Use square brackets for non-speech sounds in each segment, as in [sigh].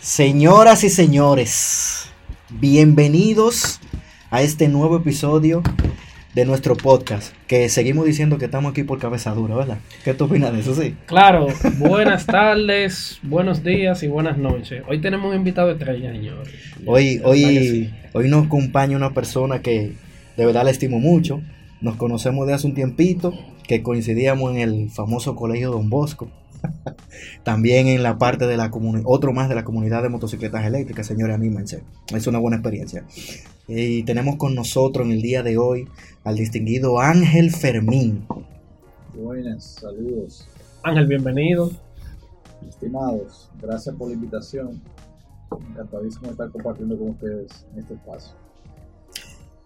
Señoras y señores, bienvenidos a este nuevo episodio de nuestro podcast, que seguimos diciendo que estamos aquí por cabeza dura, ¿verdad? ¿Qué tú opinas de eso, sí? Claro, buenas tardes, buenos días y buenas noches. Hoy tenemos un invitado estrella, señor. Hoy, hoy, sí. hoy nos acompaña una persona que de verdad le estimo mucho. Nos conocemos de hace un tiempito, que coincidíamos en el famoso colegio Don Bosco. [laughs] También en la parte de la comunidad, otro más de la comunidad de motocicletas eléctricas, señores, anímense. Es una buena experiencia. Y tenemos con nosotros en el día de hoy al distinguido Ángel Fermín. Buenas, saludos, Ángel, bienvenido. estimados. Gracias por la invitación. Encantadísimo de estar compartiendo con ustedes en este espacio.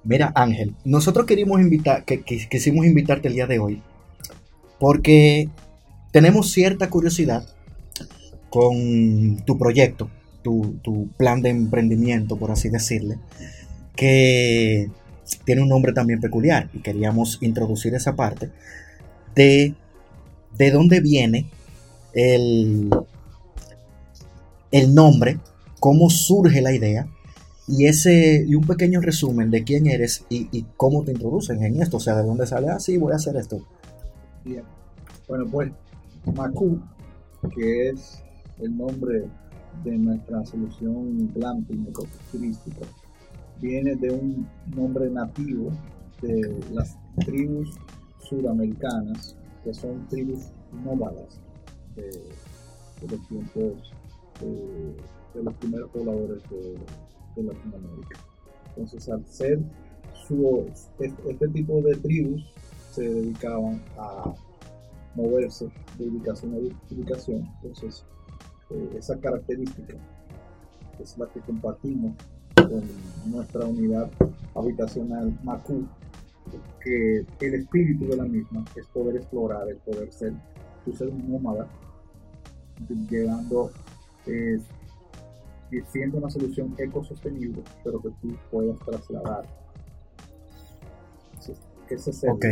Mira, Ángel, nosotros queríamos invitar, que, que- quisimos invitarte el día de hoy porque tenemos cierta curiosidad con tu proyecto, tu, tu plan de emprendimiento, por así decirle, que tiene un nombre también peculiar y queríamos introducir esa parte de, de dónde viene el, el nombre, cómo surge la idea y ese y un pequeño resumen de quién eres y, y cómo te introducen en esto, o sea, de dónde sale, ah, sí, voy a hacer esto. Bien. Bueno, pues Macu, que es el nombre de nuestra solución glamping ecoturística, viene de un nombre nativo de las tribus suramericanas, que son tribus nómadas de, los tiempos de los primeros pobladores de, de Latinoamérica. Entonces, al ser este, este tipo de tribus se dedicaban a moverse de ubicación a ubicación. Entonces, eh, esa característica es la que compartimos con nuestra unidad habitacional Macu, que el espíritu de la misma es poder explorar, el poder ser, tú ser un nómada, llegando, eh, siendo una solución ecosostenible, pero que tú puedas trasladar. Ese es el- Ok.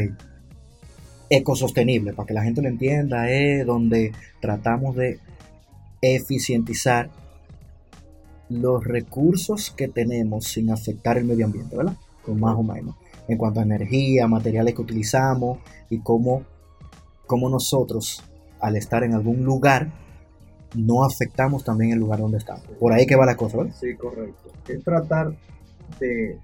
Ecosostenible, para que la gente lo entienda, es donde tratamos de eficientizar los recursos que tenemos sin afectar el medio ambiente, ¿verdad? Con más o menos. En cuanto a energía, materiales que utilizamos y cómo, cómo nosotros, al estar en algún lugar, no afectamos también el lugar donde estamos. Por ahí que va la cosa, ¿verdad? Sí, correcto. Es tratar de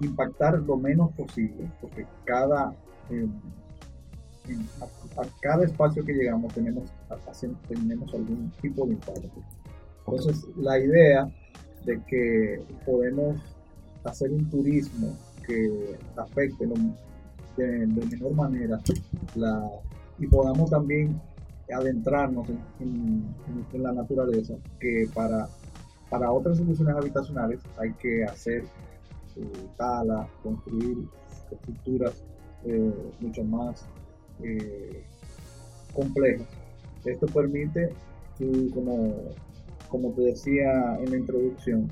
impactar lo menos posible, porque cada en- a, cada espacio que llegamos tenemos, a- tenemos algún tipo de impacto. Entonces, la idea de que podemos hacer un turismo que afecte de, de menor manera la, y podamos también adentrarnos en, la naturaleza, que para para otras soluciones habitacionales hay que hacer eh, tala, construir estructuras eh, mucho más eh, complejas. Esto permite, como, como te decía en la introducción,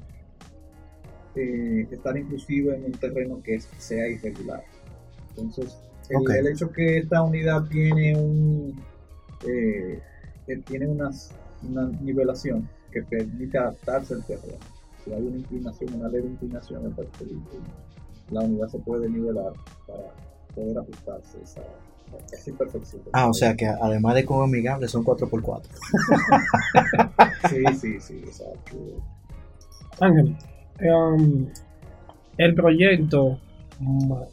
eh, estar inclusive en un terreno que sea irregular. Entonces, el, Ok. el hecho que esta unidad tiene un eh, eh, tiene unas, una nivelación que permite adaptarse al terreno. Si hay una inclinación, una leve inclinación, la unidad se puede nivelar para poder ajustarse esa, imperfección. Ah, o sea que además de como amigable son 4x4. [laughs] Sí, sí, sí, exacto. Ángel, um, el proyecto Ma-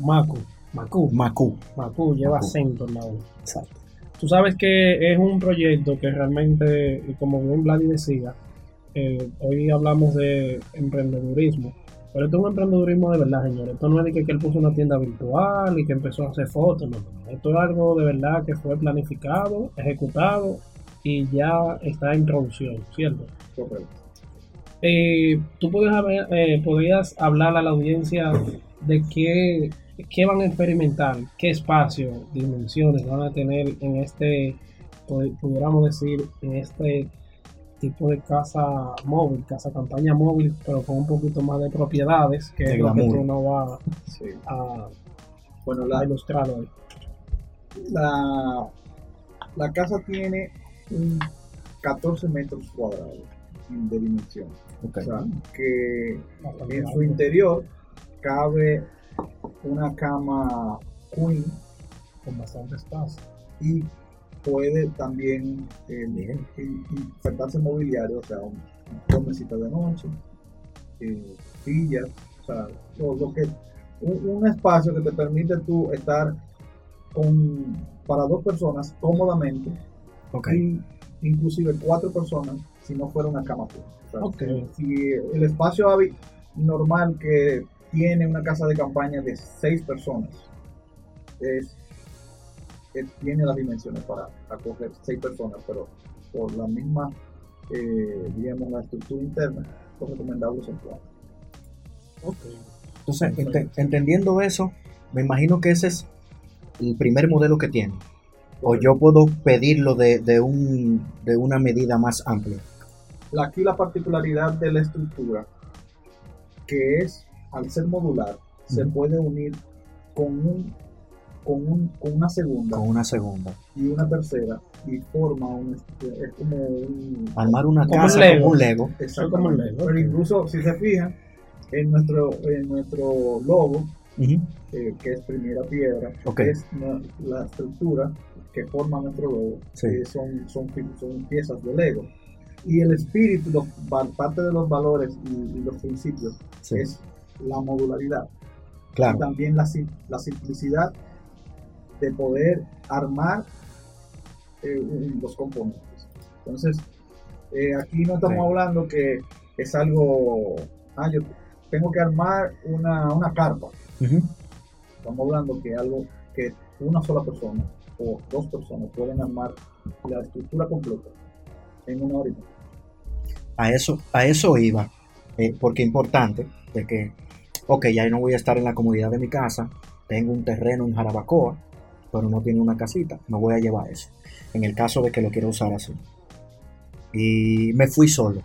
Macu, Macu, Macu. Macu lleva Macu. acento en la U. Exacto. Tú sabes que es un proyecto que realmente, y como bien Vladi decía, eh, hoy hablamos de emprendedurismo, pero esto es un emprendedurismo de verdad, señores. Esto no es de que, que él puso una tienda virtual y que empezó a hacer fotos, no, no. Esto es algo de verdad que fue planificado, ejecutado y ya está en producción, ¿cierto? Correcto. Eh, tú puedes haber- eh, podrías hablar a la audiencia de qué, qué van a experimentar, qué espacio, dimensiones van a tener en este, pu- pudiéramos decir, en este tipo de casa móvil, casa campaña móvil, pero con un poquito más de propiedades, que De es lo que tú no vas Sí. a, Bueno, a ilustrar hoy. la, la casa tiene un 14 metros cuadrados de dimensión. Ok. O sea, que Bastante en su interior cabe una cama queen con bastante espacio. y puede también eh, in- insertarse mobiliario, o sea, un, de noche, eh, sillas, o sea, lo, lo que un, un espacio que te permite tú estar con para dos personas cómodamente Ok. y inclusive cuatro personas si no fuera una cama. O sea, Ok. si, si el espacio normal que tiene una casa de campaña de seis personas es que tiene las dimensiones para acoger seis personas, pero por la misma, eh, digamos, la estructura interna, lo recomendable son cuatro. Entonces, ente- entendiendo eso, me imagino que ese es el primer modelo que tiene. O yo puedo pedirlo de, de, un, de una medida más amplia. Aquí la particularidad de la estructura, que es, al ser modular, se puede unir con, un, con, un, con una segunda Con una segunda. y una tercera y forma un, es como un... Armar una Como casa un Lego. como un Lego. Exactamente. como un Lego, Pero incluso, si se fijan, en nuestro, en nuestro logo, Ujú. eh, que es primera piedra, Ok. es no- la estructura que forma nuestro logo, Sí. que son, son, son piezas de Lego. Y el espíritu, los- parte de los valores y, y los principios Sí, es la modularidad. Y claro. también la, la simplicidad de poder armar eh, los componentes. Entonces, eh, aquí no estamos hablando que es algo, ah, yo tengo que armar una, una carpa. Estamos hablando que algo que una sola persona o dos personas pueden armar la estructura completa en una hora. A eso, a eso iba. eh, porque importante de que, ok, ya no voy a estar en la comodidad de mi casa, tengo un terreno en Jarabacoa, pero no tiene una casita, no voy a llevar eso. En el caso de que lo quiera usar así. Y me fui solo.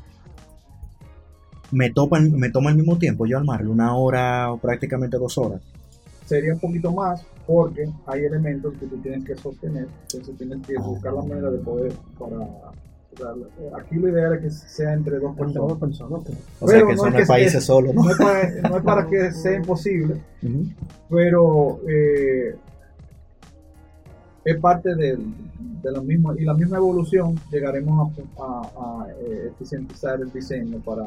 Me, topa, me toma el mismo tiempo yo armarlo, una hora o prácticamente dos horas. Sería un poquito más porque hay elementos que tú tienes que sostener, entonces tienes que Ah. buscar la manera de poder para... aquí lo ideal es que sea entre dos personas. personas, ok. O Pero sea que no son es que- países es- solos, ¿no? No es para, no es para que sea [laughs] imposible, Ujú. pero eh, es parte del- de, la misma y la misma evolución llegaremos a, a- a, eh, eficientizar el diseño para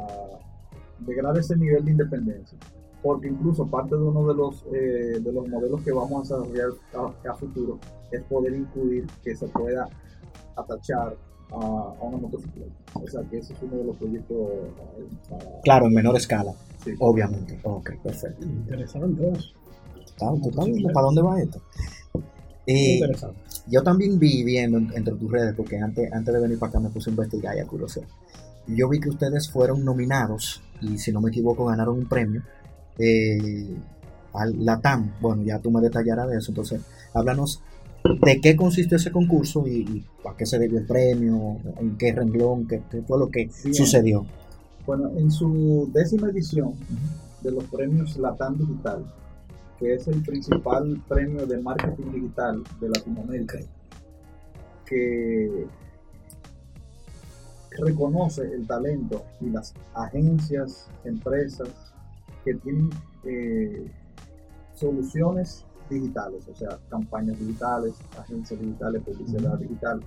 llegar a ese nivel de independencia porque incluso parte de uno de los eh, de los modelos que vamos a desarrollar a, a futuro es poder incluir que se pueda atachar a, a una motocicleta o sea que ese es uno de los proyectos eh, para- Claro, en menor escala, sí. obviamente. Ok, perfecto. Interesante eso. Está- ¿tú estás viendo ¿Para dónde va esto? Eh, Interesante. yo también vi viendo en- entre tus redes, porque antes, antes de venir para acá me puse a investigar y a curiosear. Yo vi que ustedes fueron nominados, y si no me equivoco, ganaron un premio eh, al Latam. Bueno, ya tú me detallarás de eso. Entonces, háblanos de qué consiste ese concurso y, y a qué se debió el premio, en qué renglón, qué, qué fue lo que Bien. sucedió. Bueno, en su décima edición de los premios Latam Digital, que es el principal premio de marketing digital de Latinoamérica, que reconoce el talento y las agencias, empresas que tienen eh, soluciones digitales, o sea, campañas digitales, agencias digitales, publicidad digital.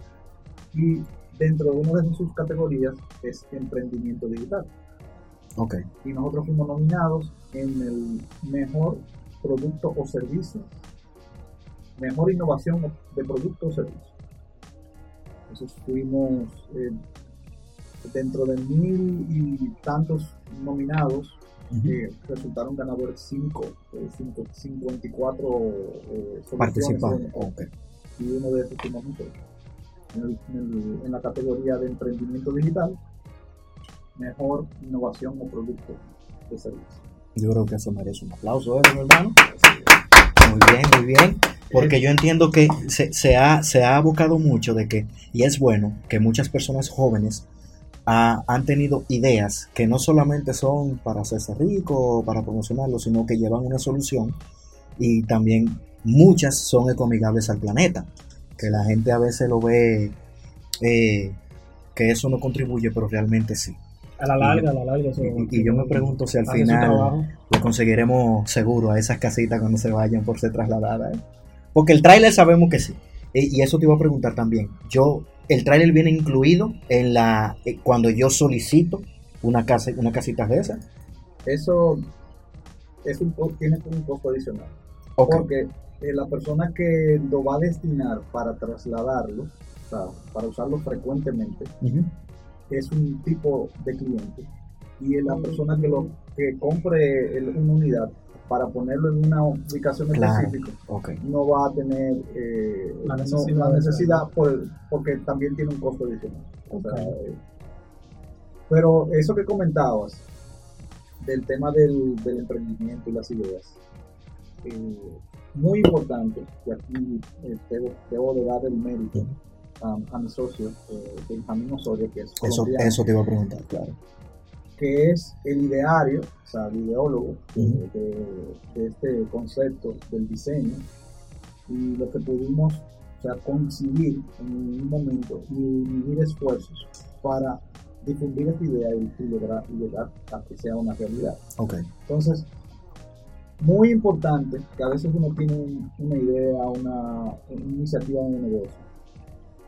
Y dentro de una de sus categorías es emprendimiento digital. Ok, y nosotros fuimos nominados en el mejor producto o servicio, mejor innovación de producto o servicio. Entonces fuimos eh, dentro de mil y tantos nominados, eh, resultaron ganadores 5, 54 eh, soluciones participando. en- Ok. y uno de esos fuimos. En, el- en el- en la categoría de emprendimiento digital, mejor innovación o producto de servicio. Yo creo que eso merece un aplauso, ¿eh, hermano? Muy bien, muy bien. Porque yo entiendo que se, ha, se ha abocado mucho de que, y es bueno, que muchas personas jóvenes ha- han tenido ideas que no solamente son para hacerse rico o para promocionarlo, sino que llevan una solución y también muchas son ecoamigables al planeta, que la gente a veces lo ve eh, que eso no contribuye, pero realmente sí. A la larga, a la larga. eso- Y, y yo me pregunto si al final le conseguiremos seguro a esas casitas cuando se vayan por ser trasladadas. ¿eh? Porque el tráiler sabemos que sí. Y, y eso te iba a preguntar también. Yo, el tráiler viene incluido en la eh, cuando yo solicito una casa, una casita de esas. Eso es un, tiene un costo adicional. Porque eh, la persona que lo va a destinar para trasladarlo, o sea, para usarlo frecuentemente. Es un tipo de cliente. Y la persona que lo que compre el- una unidad para ponerlo en una ubicación Claro. específica no va a tener eh, La no- necesidad la de necesidad por- porque también tiene un costo adicional. O sea, Ok. eh, pero eso que comentabas del tema del, del emprendimiento y las ideas, eh, muy importante, y aquí eh, debo, debo de dar el mérito a, a mi socio, eh, Benjamín Osorio, que es Eso, te iba a preguntar, claro. que es el ideario, o sea, el ideólogo de- Ujú. de, de este concepto del diseño y lo que pudimos o sea, coincidir en un momento y unir esfuerzos para difundir esta idea y, lograr, y llegar a que sea una realidad. Ok. Entonces, muy importante que a veces uno tiene un- una idea, una, una iniciativa de negocio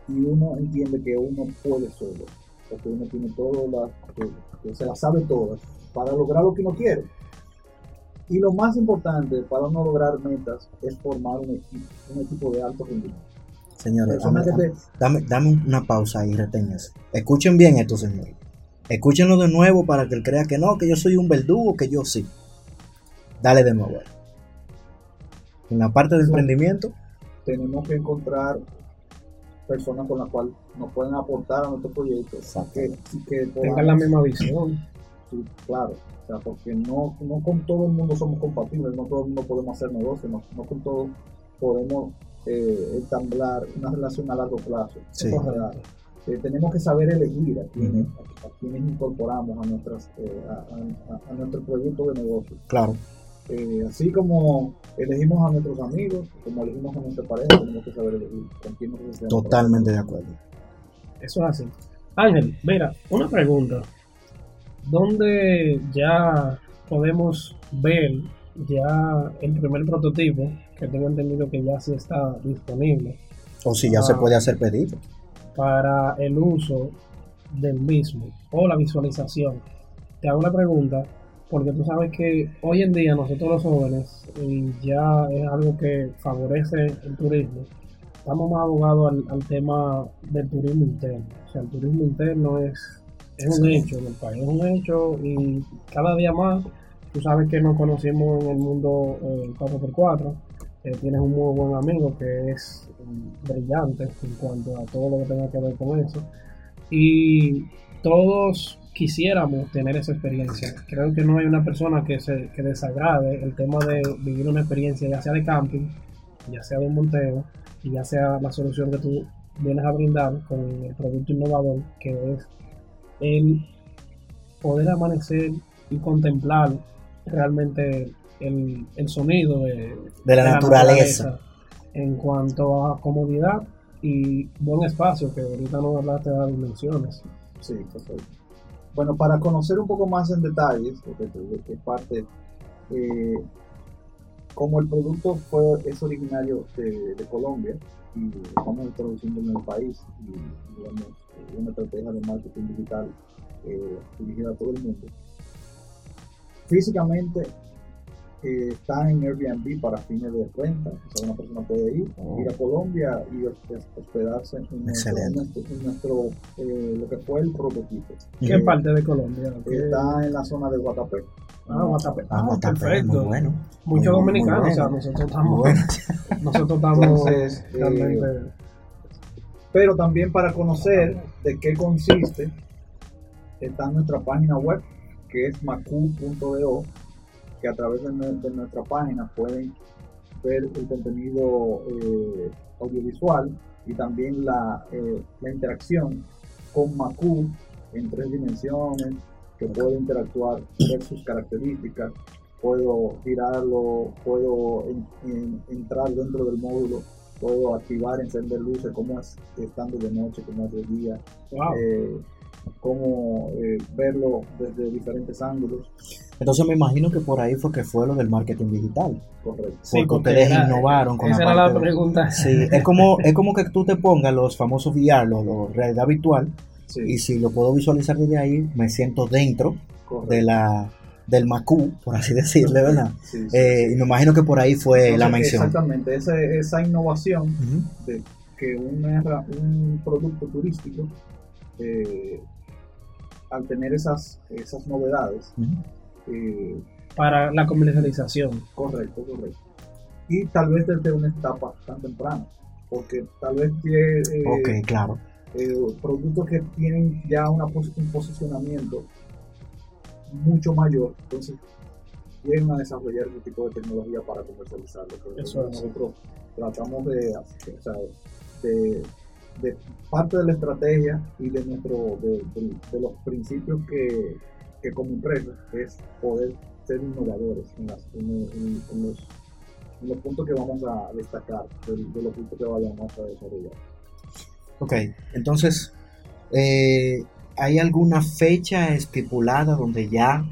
y uno entiende que uno puede solo, porque uno tiene todas las, que, que se las sabe todas para lograr lo que uno quiere. Y lo más importante para uno lograr metas es formar un equipo, un equipo de alto rendimiento. Señores, dame, te- dame- dame una pausa y retén eso. Escuchen bien esto, señores. Escúchenlo de nuevo para que él crea que no, que yo soy un verdugo, que yo sí. Dale de nuevo. En la parte de Sí. emprendimiento, tenemos que encontrar personas con las cuales nos pueden aportar a nuestro proyecto, que, que Tengan la misma visión. Sí, claro. O sea, porque no, no con todo el mundo somos compatibles, no todo el mundo podemos hacer negocios, no, no con todo podemos eh, entablar una relación a largo plazo. Sí. Eh, tenemos que saber elegir a quienes, a, a quienes incorporamos a, nuestras, eh, a, a- a- a nuestro proyecto de negocio. claro. Eh, así como elegimos a nuestros amigos, como elegimos a nuestra pareja, tenemos que saber elegir con quién nos. Totalmente de acuerdo. Eso es así. Ángel, mira, una pregunta. ¿Dónde ya podemos ver ya el primer prototipo? Que tengo entendido que ya sí está disponible O si ya Ah. se puede hacer pedido. para el uso del mismo o la visualización. Te hago la pregunta porque tú sabes que hoy en día nosotros los jóvenes, y ya es algo que favorece el turismo, estamos más abogados al, al tema del turismo interno. O sea, el turismo interno es, es un Sí. hecho en el país, es un hecho y cada día más, tú sabes que nos conocimos en el mundo eh, 4x4, eh, tienes un muy buen amigo que es brillante en cuanto a todo lo que tenga que ver con eso. Y todos quisiéramos tener esa experiencia. Creo que no hay una persona que se que desagrade el tema de vivir una experiencia, ya sea de camping, ya sea de un monteo, y ya sea la solución que tú vienes a brindar con el producto innovador, que es el poder amanecer y contemplar realmente el, el sonido de, De la naturaleza. en cuanto a comodidad y buen espacio, que ahorita no hablaste de las dimensiones. Sí, perfecto. Bueno, para conocer un poco más en detalles, porque parte, eh, como el producto fue, es originario de, Colombia y estamos introduciendo en el país y digamos una estrategia de marketing digital eh, dirigida a todo el mundo. Físicamente eh, está en Airbnb para fines de renta, o sea, una persona puede ir, Oh. ir a Colombia y hos- hospedarse en nuestro, Excelente. en nuestro- en nuestro, eh, lo que fue el prototipo. ¿Qué Eh, parte de Colombia? ¿Qué- Está en la zona de Guatapé. Ah, Guatapé. Ah, Ah, Guatapé, perfecto. muy bueno. Muchos dominicanos, o sea, nosotros estamos, bueno. [laughs] nosotros estamos Entonces, eh, realmente Pero también para conocer de qué consiste, está en nuestra página web, que es macu.do, que a través de, nue- de nuestra página pueden ver el contenido eh, audiovisual y también la, eh, la interacción con Macu en tres dimensiones, que puedo interactuar, ver sus características, puedo girarlo, puedo en- en- entrar dentro del módulo, puedo activar, encender luces, cómo es estando de noche, cómo es de día, Wow. eh, cómo eh, verlo desde diferentes ángulos, Entonces me imagino que por ahí fue que fue lo del marketing digital. correcto. Sí, porque porque ustedes era- innovaron con Esa la era la de- pregunta. Sí, es como, es como que tú te pongas los famosos VR, los, los realidad virtual, Sí, y si lo puedo visualizar desde ahí, me siento dentro correcto. de la del Macú, por así decirle, ¿verdad? Sí, sí, Eh, sí. y me imagino que por ahí fue la mención. Exactamente, esa, esa innovación de que una un producto turístico, eh, al tener esas, esas novedades. Eh, Para la comercialización. correcto, correcto. Y tal vez desde una etapa tan temprana, porque tal vez tiene eh, claro. eh, productos que tienen ya una un posicionamiento mucho mayor, entonces llegan a desarrollar ese tipo de tecnología para comercializarlo. Eso es. nosotros tratamos de, o sea, de, de parte de la estrategia y de nuestro de, de- de los principios que, que como empresa es poder ser innovadores en, las- en- en- en los, puntos que vamos a destacar, de, de los puntos que vayamos a desarrollar. Ok, entonces, eh, ¿hay alguna fecha estipulada donde ya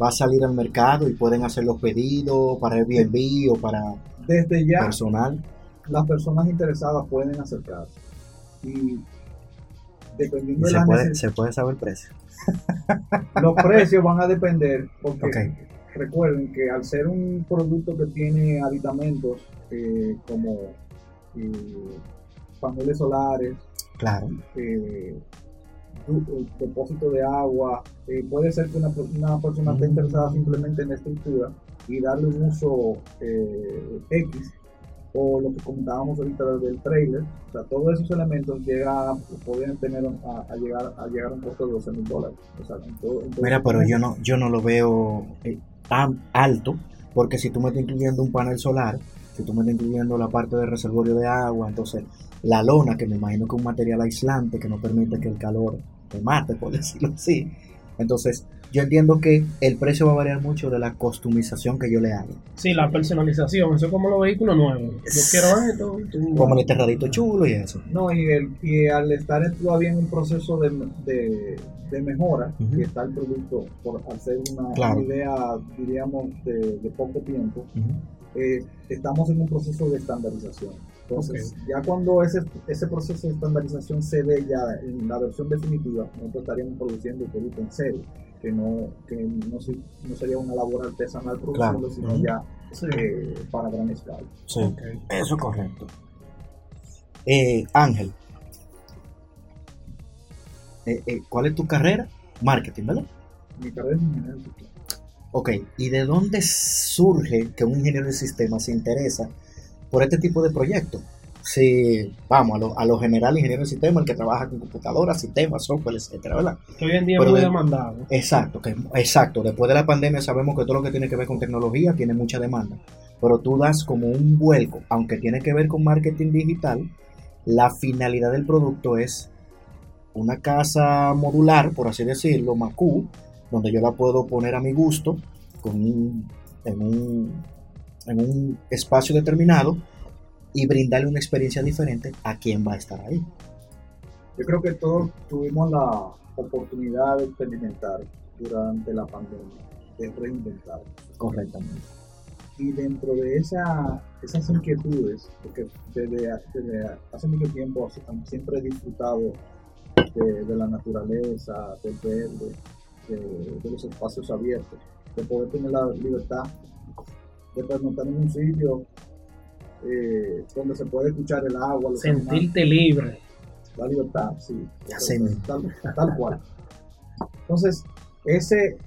va a salir al mercado y pueden hacer los pedidos para Airbnb o para Desde ya personal? las personas interesadas pueden acercarse y dependiendo de Se puede, neces- se puede saber el precio. Los [laughs] precios van a depender porque recuerden que al ser un producto que tiene aditamentos eh, como eh, paneles solares Claro. eh, eh, depósito de agua puede ser que una, per- una persona esté Mm. interesada simplemente en la estructura y darle un uso X o lo que comentábamos ahorita del trailer, o sea, todos esos elementos llega, podrían tener a, a llegar a llegar a un costo de 12 mil dólares. O sea, en todo- en todo Mira, pero yo no, yo no lo veo eh, tan alto, porque si tú me estás incluyendo un panel solar, si tú me estás incluyendo la parte del reservorio de agua, entonces la lona, que me imagino que es un material aislante que no permite que el calor te mate, por [laughs] decirlo así. Entonces, yo entiendo que el precio va a variar mucho de la customización que yo le haga. Sí, la personalización. Eso es como los vehículos nuevos. Yo quiero esto. tú- Como el terradito chulo y eso. No, y, el, y al estar todavía en un proceso de, de, de mejora, Ujú. que está el producto, por hacer una, Claro. idea, diríamos, de, de poco tiempo, eh, estamos en un proceso de estandarización. Entonces, ya cuando ese, ese proceso de estandarización se ve ya en la versión definitiva, nosotros estaríamos produciendo el producto en serie, que no, que no, se- no sería una labor artesanal produciendo, Claro. sino ya Sí. eh, para gran escala. Sí, eso es correcto. Eh, Ángel, eh, eh, ¿cuál es tu carrera? Marketing, ¿verdad? Mi carrera es ingeniero de sistema. Ok, ¿y de dónde surge que un ingeniero de sistemas se interesa por este tipo de proyectos? Si, vamos, a lo, a lo general, ingeniero de sistemas, el que trabaja con computadoras, sistemas, software, etcétera, ¿verdad? Que hoy en día es muy de- demandado. Exacto, que, exacto. Después de la pandemia sabemos que todo lo que tiene que ver con tecnología tiene mucha demanda. Pero tú das como un vuelco, aunque tiene que ver con marketing digital, la finalidad del producto es una casa modular, por así decirlo, Macú, donde yo la puedo poner a mi gusto con un- en, un, en un espacio determinado y brindarle una experiencia diferente a quien va a estar ahí. Yo creo que todos tuvimos la oportunidad de experimentar durante la pandemia, de reinventar. Correctamente. Y dentro de esa, esas inquietudes, porque desde, desde hace mucho tiempo siempre he disfrutado de, de la naturaleza, del verde, de, de los espacios abiertos, de poder tener la libertad de pernotar en un sitio eh, donde se puede escuchar el agua, los animales. Sentirte libre. La libertad, sí. Así mismo. Tal, tal cual. Entonces, ese,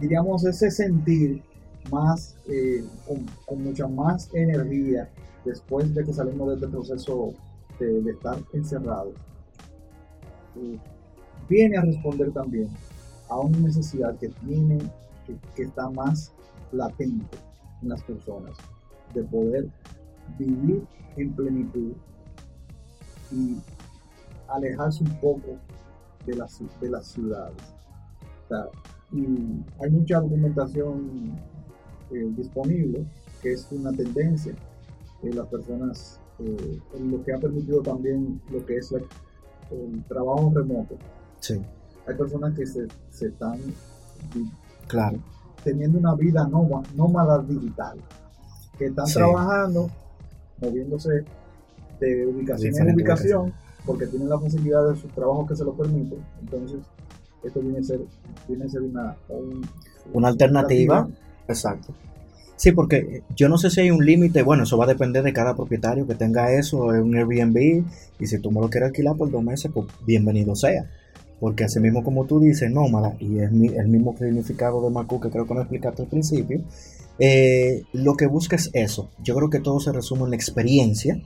diríamos, ese sentir más, eh, con, con mucha más energía después de que salimos de este proceso de, de estar encerrados, eh, viene a responder también a una necesidad que tiene, que, que está más latente en las personas, de poder vivir en plenitud y alejarse un poco de las, de las ciudades. O sea, y hay mucha documentación eh, disponible, que es una tendencia de las personas, eh, en lo que ha permitido también lo que es la- el trabajo remoto. Sí, Hay personas que se, se están claro. teniendo una vida nóma- nómada digital, que están Sí. trabajando, moviéndose de ubicación en ubicación, porque tienen la facilidad de su trabajo que se lo permite. Entonces, esto viene a ser, viene a ser una, un- Una alternativa. Exacto. Sí, porque yo no sé si hay un límite, bueno, eso va a depender de cada propietario que tenga eso, en un Airbnb, y si tú me lo quieres alquilar por dos meses, pues bienvenido sea. Porque así mismo como tú dices, nómada, y es mi- el mismo significado de Macu que creo que no explicaste al principio, eh, lo que busca es eso. Yo creo que todo se resume en la experiencia,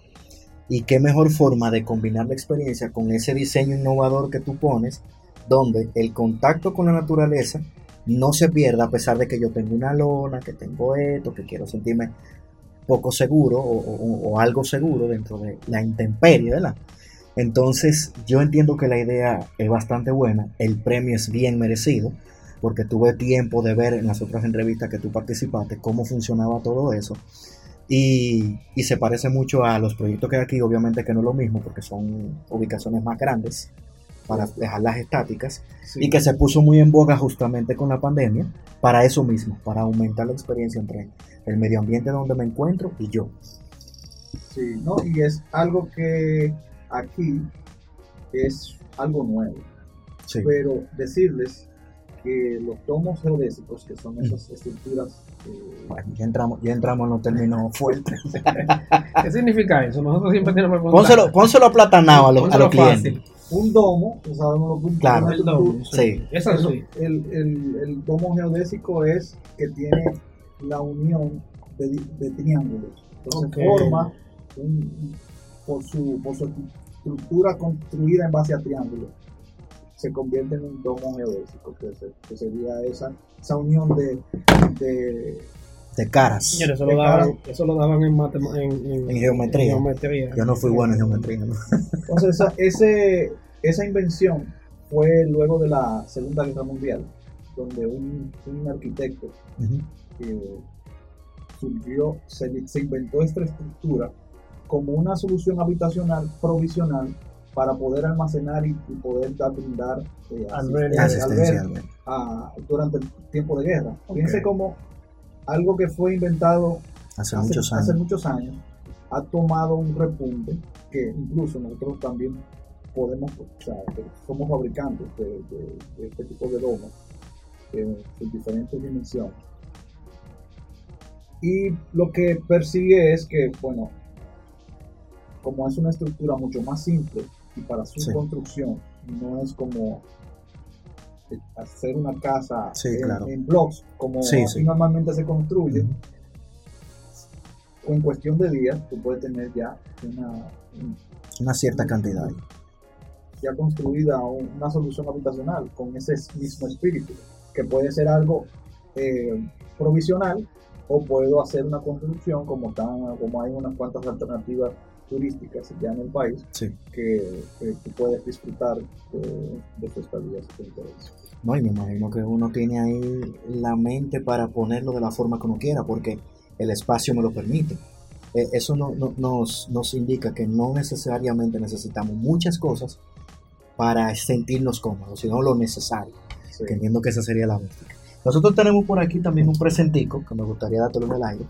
y qué mejor forma de combinar la experiencia con ese diseño innovador que tú pones, donde el contacto con la naturaleza no se pierda a pesar de que yo tengo una lona, que tengo esto, que quiero sentirme poco seguro o, o- algo seguro dentro de la intemperie, ¿verdad? Entonces yo entiendo que la idea es bastante buena, el premio es bien merecido, porque tuve tiempo de ver en las otras entrevistas que tú participaste cómo funcionaba todo eso. Y, y se parece mucho a los proyectos que hay aquí, obviamente que no es lo mismo, porque son ubicaciones más grandes para dejarlas estáticas sí, y que se puso muy en boga justamente con la pandemia para eso mismo, para aumentar la experiencia entre el medio ambiente donde me encuentro y yo. sí, ¿no? Y es algo que aquí es algo nuevo. Sí, pero decirles que los tomos geodésicos, que son Mm. esas estructuras, eh, bueno, ya entramos, ya entramos en los términos fuertes. [laughs] ¿Qué significa eso? Nosotros siempre tenemos que. Pónselo, pónselo aplatanado a los, a los clientes. un domo, que sabemos lo que un- Claro. El domo, Sí. Eso sí. el, el, el domo geodésico es que tiene la unión de, triángulos. Entonces forma, un- por, su, por su estructura construida en base a triángulos, se convierte en un domo geodésico, que, se- que sería esa, esa unión de, de De caras. Eso De lo daban, cara. eso lo daban en, matema- en, En geometría. geometría. Yo no fui bueno en geometría. ¿no? Entonces, esa, ese, esa invención fue luego de la Segunda Guerra Mundial, donde un, un arquitecto que surgió, se, se inventó esta estructura como una solución habitacional provisional para poder almacenar y, y poder dar, brindar eh, asistencia- Asistencia. a- durante el tiempo de guerra. Ok. Fíjense como algo que fue inventado Hace hace, muchos hace años. muchos años ha tomado un repunte que incluso nosotros también podemos, o sea, somos fabricantes de, de- de este tipo de domos en sus diferentes dimensiones. Y lo que persigue es que, bueno, como es una estructura mucho más simple y para su Sí. construcción no es como hacer una casa Sí, en, claro. en blocks como Sí, así sí. normalmente se construye, o en cuestión de días tú puedes tener ya una un- Una cierta cantidad. ya construida un- una solución habitacional con ese mismo espíritu que puede ser algo eh, provisional o puedo hacer una construcción como están como hay unas cuantas alternativas turísticas ya en el país Sí. que, que puedes disfrutar de, de tu estadía si te interesa. No, y me imagino que uno tiene ahí la mente para ponerlo de la forma que uno quiera, porque el espacio me lo permite. Eh, eso no, no- nos, nos indica que no necesariamente necesitamos muchas cosas para sentirnos cómodos, sino lo necesario, Sí. que entiendo que esa sería la música. Nosotros tenemos por aquí también un presentico que me gustaría dártelo en el aire.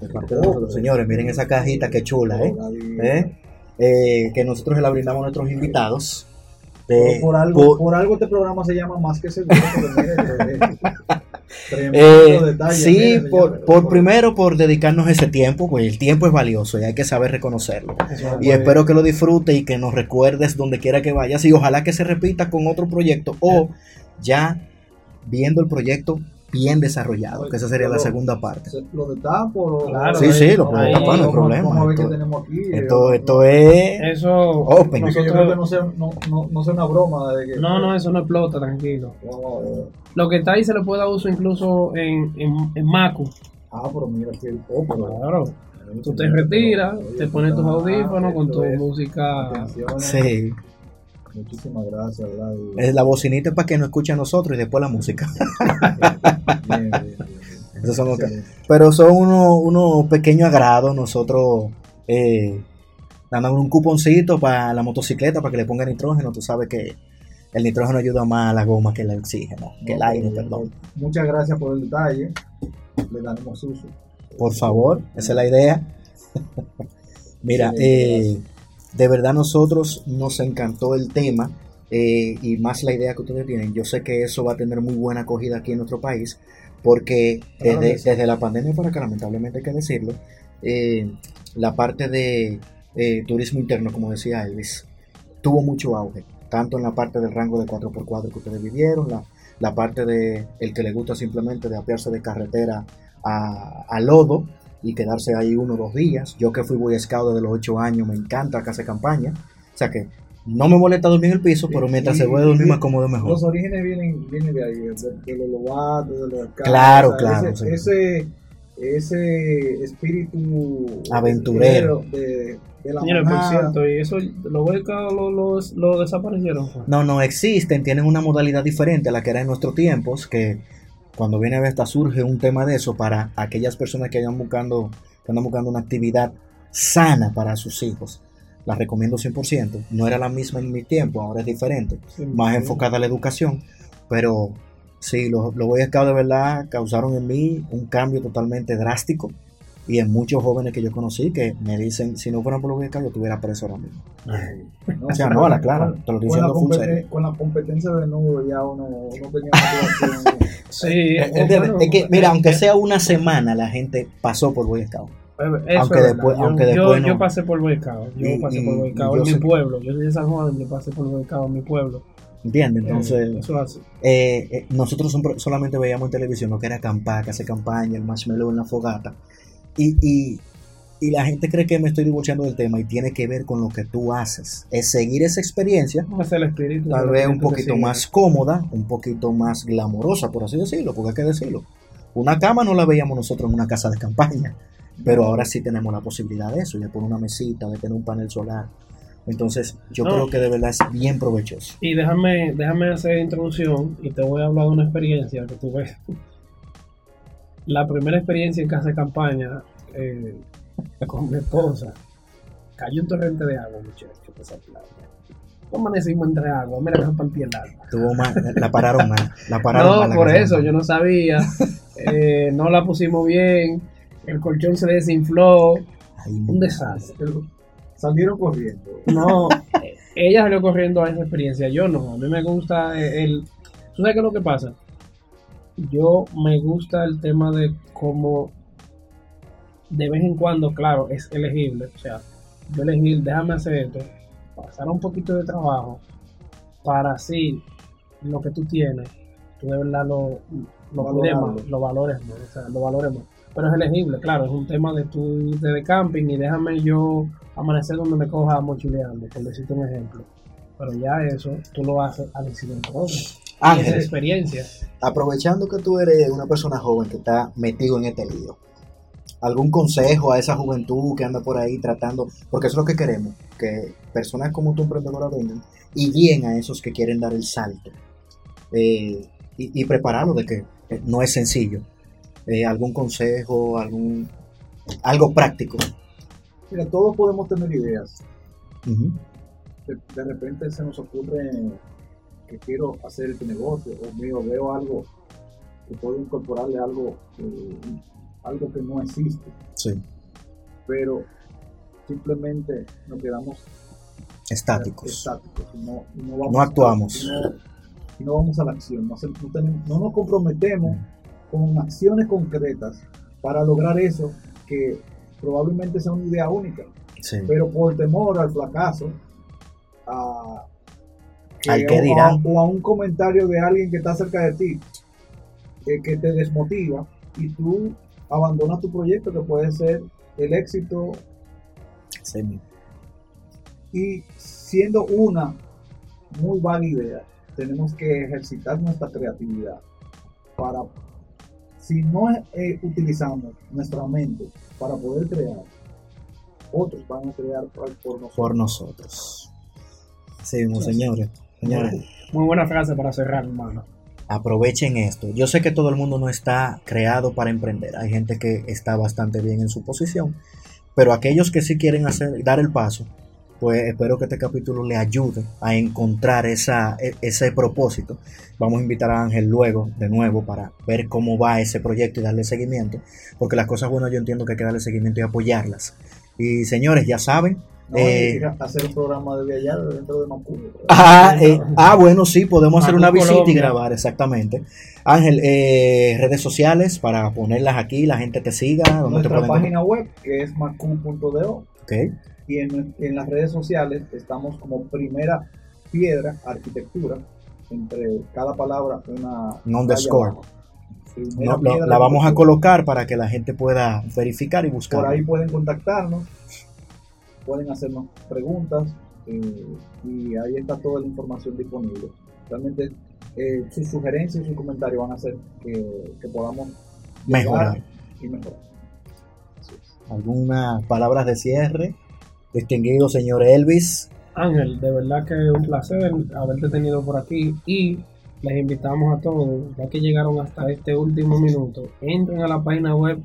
De parte de nosotros. Señores, miren esa cajita que chula, ¿eh? ¿Eh? Eh, que nosotros se la brindamos a nuestros invitados. Por, Eh, por algo, por- por algo este programa se llama Más que Seguro. mire, [laughs] eh, sí, por, primero por dedicarnos ese tiempo, pues el tiempo es valioso y hay que saber reconocerlo. Y espero que lo disfrutes y que nos recuerdes donde quiera que vayas y ojalá que se repita con otro proyecto o ya viendo el proyecto bien desarrollado, que esa sería la segunda parte. Se- Lo de tapo, lo- Claro, Sí, sí, lo puedo puedo tapar, no hay problema, Vamos a ver qué esto- tenemos aquí. Esto, eh, esto es Eso. Open. porque yo nosotros- creo que no sea, no, no, no sea una broma. De que, No, no, eso no explota, tranquilo. No, eh, Lo que está ahí se le puede dar uso incluso en, en, en Macu. ah, pero mira, que oh, pero- Claro. Tú te retiras, te pones tus audífonos con tu es- música. atención, sí, Muchísimas gracias, Es la bocinita es para que nos escuche a nosotros y después la música. [laughs] Bien, bien, bien, bien. Esos son los que-. Pero son unos pequeños agrados. Nosotros eh, dando un cuponcito para la motocicleta para que le ponga nitrógeno. Tú sabes que el nitrógeno ayuda más a la goma que el oxígeno, que el aire, perdón. Muchas gracias por el detalle. Le daremos uso. Por favor, esa es la idea. [laughs] Mira, eh, de verdad nosotros nos encantó el tema eh, y más la idea que ustedes tienen. Yo sé que eso va a tener muy buena acogida aquí en nuestro país porque desde, desde la pandemia para acá, lamentablemente hay que decirlo, eh, la parte de eh, turismo interno, como decía Elvis, tuvo mucho auge, tanto en la parte del rango de 4x4 que ustedes vivieron, la, la parte de el que le gusta simplemente de apiarse de carretera a, a lodo y quedarse ahí uno o dos días. Yo que fui Boy Scout desde los 8 años, me encanta que hace campaña. O sea que no me molesta dormir en el piso, pero mientras Y- se puede dormir más cómodo mejor. Los orígenes vienen, vienen de ahí, de, los lobatos, de los Claro, claro, Ese, sí. ese, ese espíritu Aventurero. de, de la Señores, por cierto, y eso, los huecos lo, lo, lo desaparecieron. No, no existen, tienen una modalidad diferente a la que era en nuestros tiempos, que cuando viene a ver hasta surge un tema de eso para aquellas personas que andan buscando, que andan buscando una actividad sana para sus hijos. La recomiendo 100%. No era la misma en mi tiempo, ahora es diferente. Sí, más sí. enfocada a la educación, pero sí, los, los Boy Scouts de verdad causaron en mí un cambio totalmente drástico y en muchos jóvenes que yo conocí que me dicen, si no fueran por los yo estuviera preso ahora mismo. ¿no? O sea, no, a la clara, te lo estoy Con la, diciendo con la competencia de nudo ya uno, uno tenía motivación. [laughs] Sí, Eh, eh, bueno, es que, mira, eh, aunque eh, sea una semana, la gente pasó por Boy Scout. Eso Aunque es después- verdad. aunque yo, después yo, no. yo pasé por Boy Scout, yo Y- pasé por Boy Scout yo en mi sé- pueblo. Yo soy de San Juan, yo pasé por Boy Scout en mi pueblo. ¿Entiendes? Eh, Entonces, eso es así. eh, eh, nosotros son- solamente veíamos en televisión lo que era acampar, que hace campaña, el marshmallow en la fogata. Y, y, y la gente cree que me estoy divorciando del tema y tiene que ver con lo que tú haces. Es seguir esa experiencia, ¿Cómo es el espíritu? tal vez un poquito más cómoda, un poquito más glamorosa, por así decirlo, porque hay que decirlo. Una cama no la veíamos nosotros en una casa de campaña, pero ahora sí tenemos la posibilidad de eso, de poner una mesita, de tener un panel solar. Entonces, yo No. creo que de verdad es bien provechoso. Y déjame, déjame hacer introducción y te voy a hablar de una experiencia que tuve. La primera experiencia en casa de campaña eh, con mi esposa. Cayó un torrente de agua, muchachos, esa playa. Amanecimos entre agua, mira que se partía el alma. Tuvo mal, la pararon mal, la pararon No, mal. la por eso, yo no sabía. Eh, no la pusimos bien. El colchón se desinfló. Ay, Un desastre. Salieron corriendo. No, ella salió corriendo a esa experiencia. Yo no. A mí me gusta el. ¿Tú sabes qué es lo que pasa? Yo me gusta el tema de cómo de vez en cuando, claro, es elegible. O sea, yo elegir, déjame hacer esto, pasar un poquito de trabajo para así lo que tú tienes, tú de verdad lo, lo más, lo valores más, o sea, lo valores más. Pero es elegible, claro, es un tema de tu irte de camping y déjame yo amanecer donde me coja mochileando, por decirte un ejemplo. Pero ya eso, tú lo haces al incidente. Ángel, experiencia. aprovechando que tú eres una persona joven que está metido en este lío, ¿algún consejo a esa juventud que anda por ahí tratando? Porque eso es lo que queremos, que personas como tú, emprendedoras, vengan y guíen a esos que quieren dar el salto. Eh, y, y prepararlo de que eh, no es sencillo. Eh, ¿Algún consejo, algún algo práctico? Mira, todos podemos tener ideas. De repente se nos ocurre que quiero hacer este negocio o mío, veo algo que puedo incorporarle algo, eh, algo que no existe, Sí, pero simplemente nos quedamos estáticos. estáticos no, vamos No actuamos. y no, vamos a la acción, no tenemos- no nos comprometemos con acciones concretas para lograr eso que probablemente sea una idea única, Sí. pero por temor al fracaso, a, Al qué o a- dirán. o a un comentario de alguien que está cerca de ti eh, que te desmotiva y tú abandonas tu proyecto que puede ser el éxito Sí, y siendo una muy vaga idea, tenemos que ejercitar nuestra creatividad para, si no eh, utilizamos nuestra mente para poder crear, otros van a crear por por nosotros. por nosotros. Así mismo, señores. Señores, Muy buena frase para cerrar, hermano. aprovechen esto. Yo sé que todo el mundo no está creado para emprender. Hay gente que está bastante bien en su posición. Pero aquellos que sí quieren hacer, dar el paso, pues espero que este capítulo le ayude a encontrar esa, e- ese propósito. Vamos a invitar a Ángel luego, de nuevo, para ver cómo va ese proyecto y darle seguimiento. Porque las cosas buenas yo entiendo que hay que darle seguimiento y apoyarlas. Y señores, ya saben. No, eh, hacer un programa de allá dentro de Macuyo. Ah, eh, ah, bueno, sí, podemos hacer una visita y grabar, exactamente. Ángel, eh, redes sociales para ponerlas aquí, la gente te siga, te Nuestra pueden página web, que es macu.do, Ok, y en, en las redes sociales estamos como primera piedra arquitectura entre cada palabra una Un underscore. No, la vamos a colocar para que la gente pueda verificar y buscar. por ahí pueden contactarnos pueden hacernos preguntas eh, y ahí está toda la información disponible realmente eh, sus sugerencias y sus comentarios van a hacer que, que podamos Mejorar. y mejorar. ¿Algunas palabras de cierre? Distinguido señor Elvis. Ángel, de verdad que es un placer haberte tenido por aquí y les invitamos a todos, ya que llegaron hasta este último minuto, entren a la página web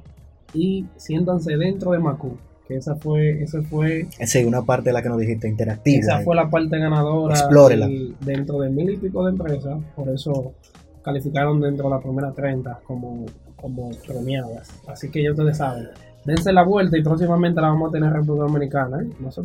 y siéntanse dentro de Macu, que esa fue, esa fue, Sí, una parte de la que nos dijiste, interactiva. esa fue la parte ganadora Explórela. dentro de mil y pico de empresas, por eso calificaron dentro de la primera 30 como, como premiadas. Así que ya ustedes saben, dense la vuelta y próximamente la vamos a tener en República Dominicana, ¿eh? no se.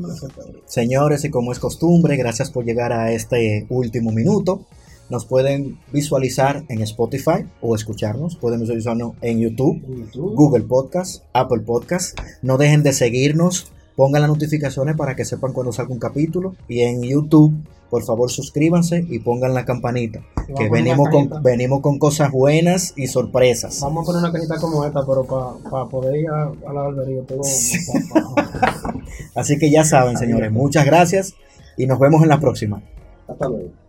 Señores, y como es costumbre, gracias por llegar a este último minuto. Nos pueden visualizar en Spotify o escucharnos. Pueden visualizarnos en YouTube. Google Podcast, Apple Podcast. No dejen de seguirnos. Pongan las notificaciones para que sepan cuando salga un capítulo. Y en YouTube, por favor, suscríbanse y pongan la campanita. Que venimos con, venimos con cosas buenas y sorpresas. Vamos a poner una cajita como esta, pero para poder ir a, a la barbería todo. [laughs] Así que ya saben, señores. Muchas gracias y nos vemos en la próxima. hasta luego